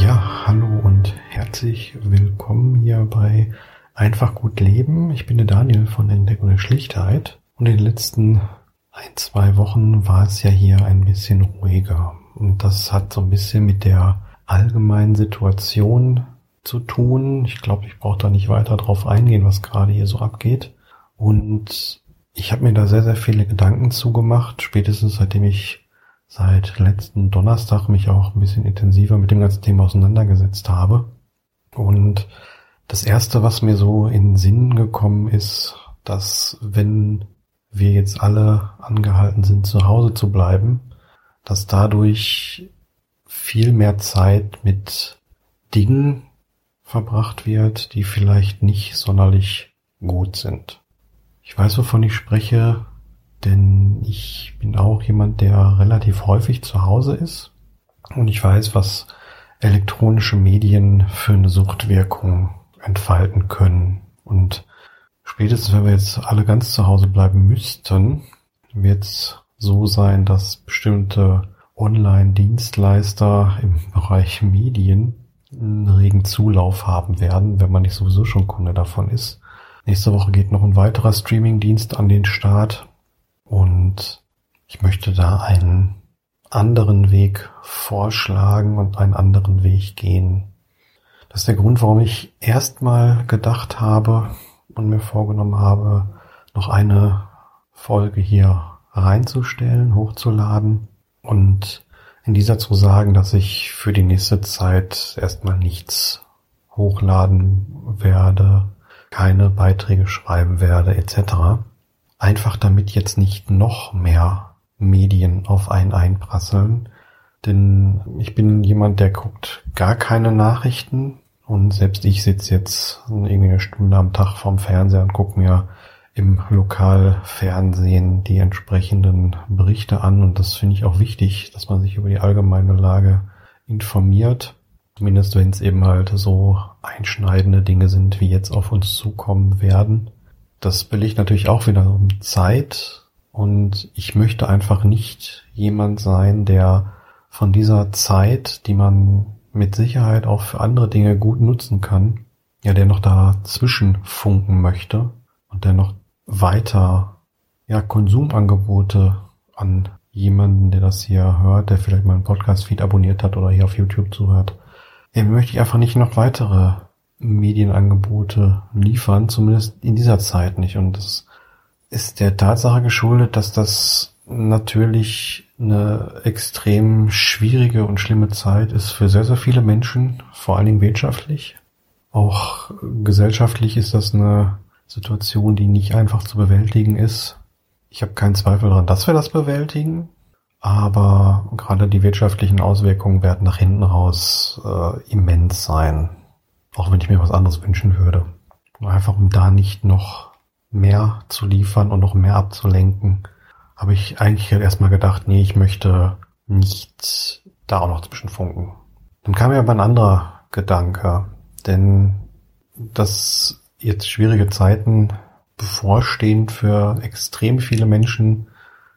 Ja, hallo und herzlich willkommen hier bei Einfach gut leben. Ich bin der Daniel von Entdeckung der Schlichtheit und in den letzten ein, zwei Wochen war es ja hier ein bisschen ruhiger. Und das hat so ein bisschen mit der allgemeinen Situation zu tun. Ich glaube, ich brauche da nicht weiter drauf eingehen, was gerade hier so abgeht. Und ich habe mir da sehr, sehr viele Gedanken zugemacht, spätestens seitdem ich seit letzten Donnerstag mich auch ein bisschen intensiver mit dem ganzen Thema auseinandergesetzt habe. Und das erste, was mir so in Sinn gekommen ist, dass wenn wir jetzt alle angehalten sind, zu Hause zu bleiben, dass dadurch viel mehr Zeit mit Dingen verbracht wird, die vielleicht nicht sonderlich gut sind. Ich weiß, wovon ich spreche, denn ich bin auch jemand, der relativ häufig zu Hause ist und ich weiß, was elektronische Medien für eine Suchtwirkung entfalten können. Und spätestens, wenn wir jetzt alle ganz zu Hause bleiben müssten, wird es so sein, dass bestimmte Online-Dienstleister im Bereich Medien einen regen Zulauf haben werden, wenn man nicht sowieso schon Kunde davon ist. Nächste Woche geht noch ein weiterer Streaming-Dienst an den Start und ich möchte da einen anderen Weg vorschlagen und einen anderen Weg gehen. Das ist der Grund, warum ich erstmal gedacht habe und mir vorgenommen habe, noch eine Folge hier reinzustellen, hochzuladen und in dieser zu sagen, dass ich für die nächste Zeit erstmal nichts hochladen werde, keine Beiträge schreiben werde etc. Einfach damit jetzt nicht noch mehr Medien auf einen einprasseln, denn ich bin jemand, der guckt gar keine Nachrichten und selbst ich sitze jetzt irgendwie eine Stunde am Tag vorm Fernseher und gucke mir im Lokalfernsehen die entsprechenden Berichte an und das finde ich auch wichtig, dass man sich über die allgemeine Lage informiert. Zumindest wenn es eben halt so einschneidende Dinge sind, wie jetzt auf uns zukommen werden. Das belegt natürlich auch wieder um Zeit und ich möchte einfach nicht jemand sein, der von dieser Zeit, die man mit Sicherheit auch für andere Dinge gut nutzen kann, ja, der noch dazwischen funken möchte und der noch weiter ja, Konsumangebote an jemanden, der das hier hört, der vielleicht meinen Podcast-Feed abonniert hat oder hier auf YouTube zuhört. Ja, möchte ich einfach nicht noch weitere Medienangebote liefern, zumindest in dieser Zeit nicht. Und das ist der Tatsache geschuldet, dass das natürlich eine extrem schwierige und schlimme Zeit ist für sehr, sehr viele Menschen, vor allen Dingen wirtschaftlich. Auch gesellschaftlich ist das eine Situation, die nicht einfach zu bewältigen ist. Ich habe keinen Zweifel daran, dass wir das bewältigen, aber gerade die wirtschaftlichen Auswirkungen werden nach hinten raus äh, immens sein. Auch wenn ich mir was anderes wünschen würde. Einfach um da nicht noch mehr zu liefern und noch mehr abzulenken, habe ich eigentlich halt erstmal gedacht, nee, ich möchte nicht da auch noch zwischenfunken. Dann kam mir aber ein anderer Gedanke, denn das jetzt schwierige Zeiten bevorstehen für extrem viele Menschen,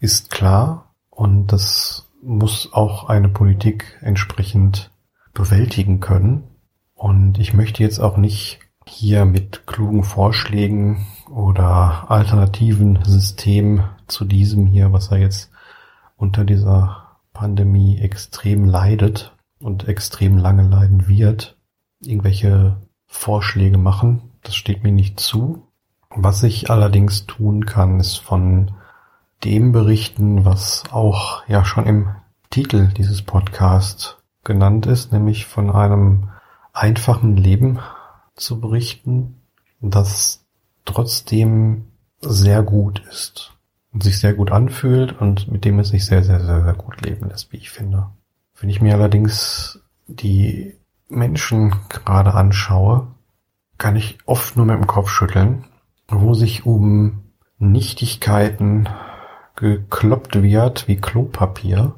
ist klar. Und das muss auch eine Politik entsprechend bewältigen können. Und ich möchte jetzt auch nicht hier mit klugen Vorschlägen oder alternativen Systemen zu diesem hier, was er jetzt unter dieser Pandemie extrem leidet und extrem lange leiden wird, irgendwelche Vorschläge machen, das steht mir nicht zu. Was ich allerdings tun kann, ist von dem berichten, was auch ja schon im Titel dieses Podcasts genannt ist, nämlich von einem einfachen Leben zu berichten, das trotzdem sehr gut ist und sich sehr gut anfühlt und mit dem es sich sehr, sehr, sehr, sehr gut leben lässt, wie ich finde. Wenn ich mir allerdings die Menschen gerade anschaue, kann ich oft nur mit dem Kopf schütteln, wo sich um Nichtigkeiten gekloppt wird wie Klopapier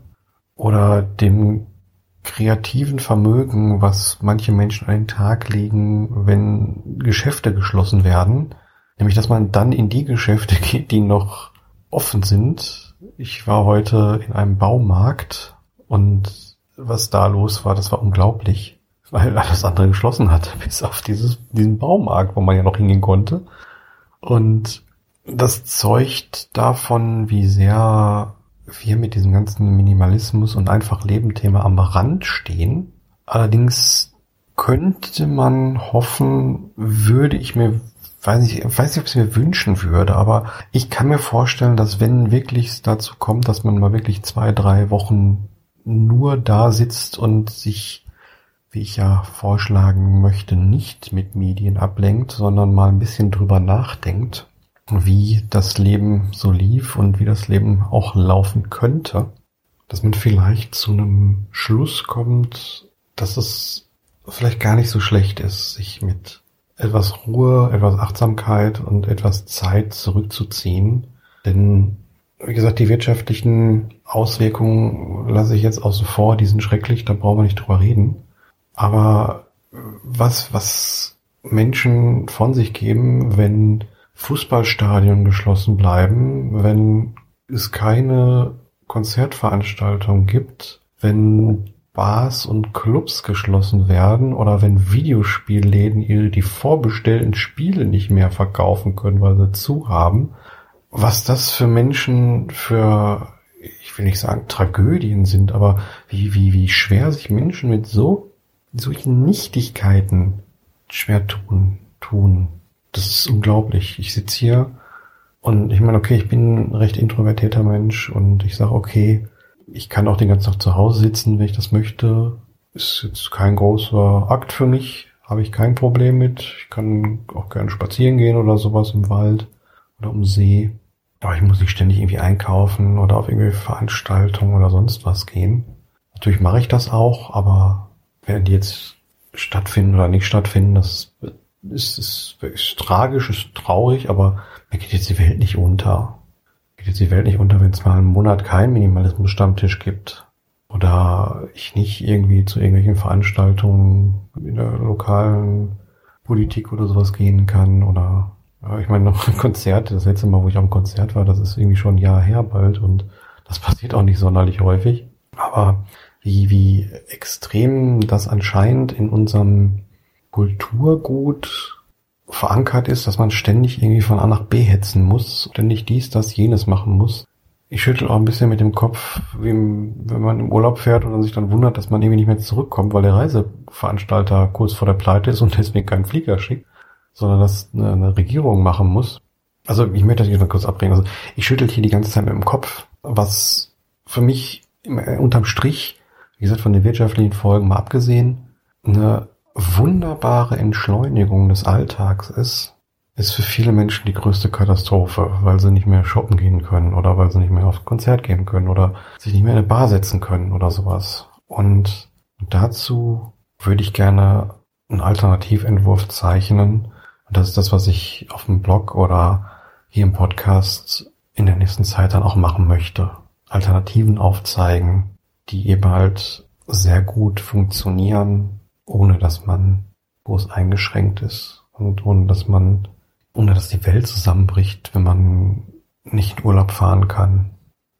oder dem kreativen Vermögen, was manche Menschen an den Tag legen, wenn Geschäfte geschlossen werden. Nämlich, dass man dann in die Geschäfte geht, die noch offen sind. Ich war heute in einem Baumarkt und was da los war, das war unglaublich, weil alles andere geschlossen hat, bis auf dieses, diesen Baumarkt, wo man ja noch hingehen konnte. Und das zeugt davon, wie sehr wir mit diesem ganzen Minimalismus und einfach Leben-Thema am Rand stehen. Allerdings könnte man hoffen, würde ich mir, weiß ich, weiß nicht, ob ich es mir wünschen würde, aber ich kann mir vorstellen, dass wenn wirklich dazu kommt, dass man mal wirklich zwei, drei Wochen nur da sitzt und sich, wie ich ja vorschlagen möchte, nicht mit Medien ablenkt, sondern mal ein bisschen drüber nachdenkt, wie das Leben so lief und wie das Leben auch laufen könnte, dass man vielleicht zu einem Schluss kommt, dass es vielleicht gar nicht so schlecht ist, sich mit etwas Ruhe, etwas Achtsamkeit und etwas Zeit zurückzuziehen. Denn, wie gesagt, die wirtschaftlichen Auswirkungen lasse ich jetzt außen vor, die sind schrecklich, da brauchen wir nicht drüber reden. Aber was, was Menschen von sich geben, wenn Fußballstadien geschlossen bleiben, wenn es keine Konzertveranstaltung gibt, wenn Bars und Clubs geschlossen werden oder wenn Videospielläden ihre die vorbestellten Spiele nicht mehr verkaufen können, weil sie zu haben, was das für Menschen für ich will nicht sagen Tragödien sind, aber wie wie wie schwer sich Menschen mit so solchen Nichtigkeiten schwer tun tun. Das ist unglaublich. Ich sitze hier und ich meine, okay, ich bin ein recht introvertierter Mensch und ich sage, okay, ich kann auch den ganzen Tag zu Hause sitzen, wenn ich das möchte. Ist jetzt kein großer Akt für mich, habe ich kein Problem mit. Ich kann auch gerne spazieren gehen oder sowas im Wald oder um See. Aber ich muss nicht ständig irgendwie einkaufen oder auf irgendwelche Veranstaltungen oder sonst was gehen. Natürlich mache ich das auch, aber wenn die jetzt stattfinden oder nicht stattfinden, das ist, ist, ist tragisch, ist traurig, aber mir geht jetzt die Welt nicht unter. Geht jetzt die Welt nicht unter, wenn es mal einen Monat keinen Minimalismus-Stammtisch gibt. Oder ich nicht irgendwie zu irgendwelchen Veranstaltungen in der lokalen Politik oder sowas gehen kann. Oder ich meine, noch ein Konzert, das letzte Mal, wo ich am Konzert war, das ist irgendwie schon ein Jahr her bald und das passiert auch nicht sonderlich häufig. Aber wie, wie extrem das anscheinend in unserem Kulturgut verankert ist, dass man ständig irgendwie von A nach B hetzen muss, ständig dies, das, jenes machen muss. Ich schüttel auch ein bisschen mit dem Kopf, wenn man im Urlaub fährt und sich dann wundert, dass man irgendwie nicht mehr zurückkommt, weil der Reiseveranstalter kurz vor der Pleite ist und deswegen keinen Flieger schickt, sondern das eine, eine Regierung machen muss. Also ich möchte das hier mal kurz abbringen. Also ich schüttel hier die ganze Zeit mit dem Kopf, was für mich unterm Strich, wie gesagt, von den wirtschaftlichen Folgen mal abgesehen, eine wunderbare Entschleunigung des Alltags ist, ist für viele Menschen die größte Katastrophe, weil sie nicht mehr shoppen gehen können oder weil sie nicht mehr aufs Konzert gehen können oder sich nicht mehr in eine Bar setzen können oder sowas. Und dazu würde ich gerne einen Alternativentwurf zeichnen. Und das ist das, was ich auf dem Blog oder hier im Podcast in der nächsten Zeit dann auch machen möchte. Alternativen aufzeigen, die eben halt sehr gut funktionieren, ohne dass man groß eingeschränkt ist und ohne dass man, ohne dass die Welt zusammenbricht, wenn man nicht Urlaub fahren kann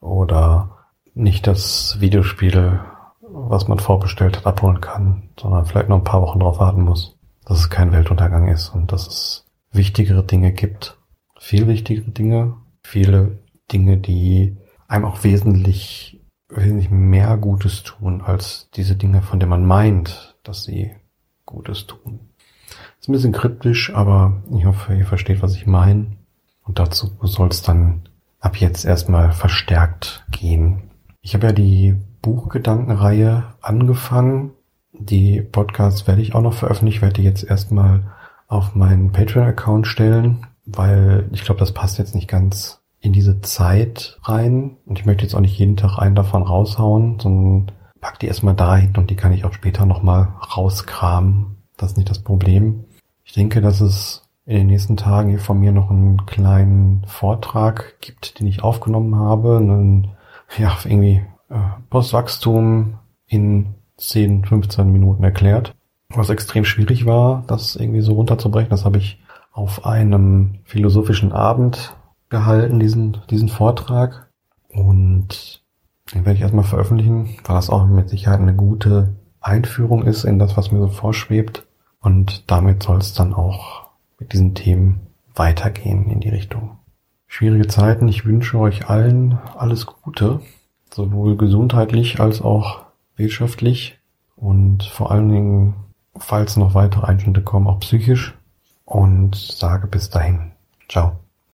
oder nicht das Videospiel, was man vorbestellt hat, abholen kann, sondern vielleicht noch ein paar Wochen darauf warten muss, dass es kein Weltuntergang ist und dass es wichtigere Dinge gibt, viel wichtigere Dinge, viele Dinge, die einem auch wesentlich, wesentlich mehr Gutes tun als diese Dinge, von denen man meint, dass sie Gutes tun. Ist ein bisschen kryptisch, aber ich hoffe, ihr versteht, was ich meine. Und dazu soll es dann ab jetzt erstmal verstärkt gehen. Ich habe ja die Buchgedankenreihe angefangen. Die Podcasts werde ich auch noch veröffentlichen. Ich werde die jetzt erstmal auf meinen Patreon-Account stellen, weil ich glaube, das passt jetzt nicht ganz in diese Zeit rein. Und ich möchte jetzt auch nicht jeden Tag einen davon raushauen, sondern pack die erstmal dahin und die kann ich auch später nochmal rauskramen. Das ist nicht das Problem. Ich denke, dass es in den nächsten Tagen hier von mir noch einen kleinen Vortrag gibt, den ich aufgenommen habe. Einen, ja, irgendwie äh, Postwachstum in 10, 15 Minuten erklärt. Was extrem schwierig war, das irgendwie so runterzubrechen, das habe ich auf einem philosophischen Abend gehalten, diesen, diesen Vortrag. Und den werde ich erstmal veröffentlichen, weil das auch mit Sicherheit eine gute Einführung ist in das, was mir so vorschwebt. Und damit soll es dann auch mit diesen Themen weitergehen in die Richtung. Schwierige Zeiten. Ich wünsche euch allen alles Gute, sowohl gesundheitlich als auch wirtschaftlich und vor allen Dingen, falls noch weitere Einschnitte kommen, auch psychisch. Und sage bis dahin. Ciao.